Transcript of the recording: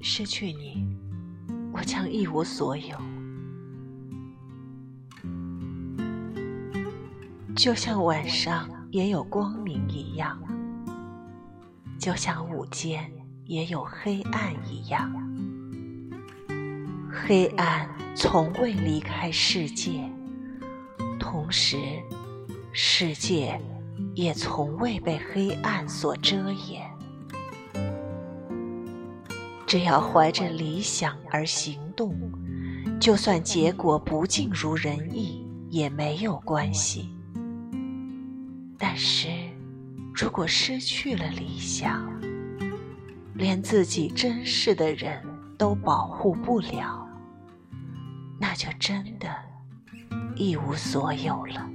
失去你，我将一无所有。就像晚上也有光明一样，就像午间也有黑暗一样。黑暗从未离开世界，同时，世界也从未被黑暗所遮掩。只要怀着理想而行动，就算结果不尽如人意也没有关系。但是，如果失去了理想，连自己珍视的人都保护不了，那就真的一无所有了。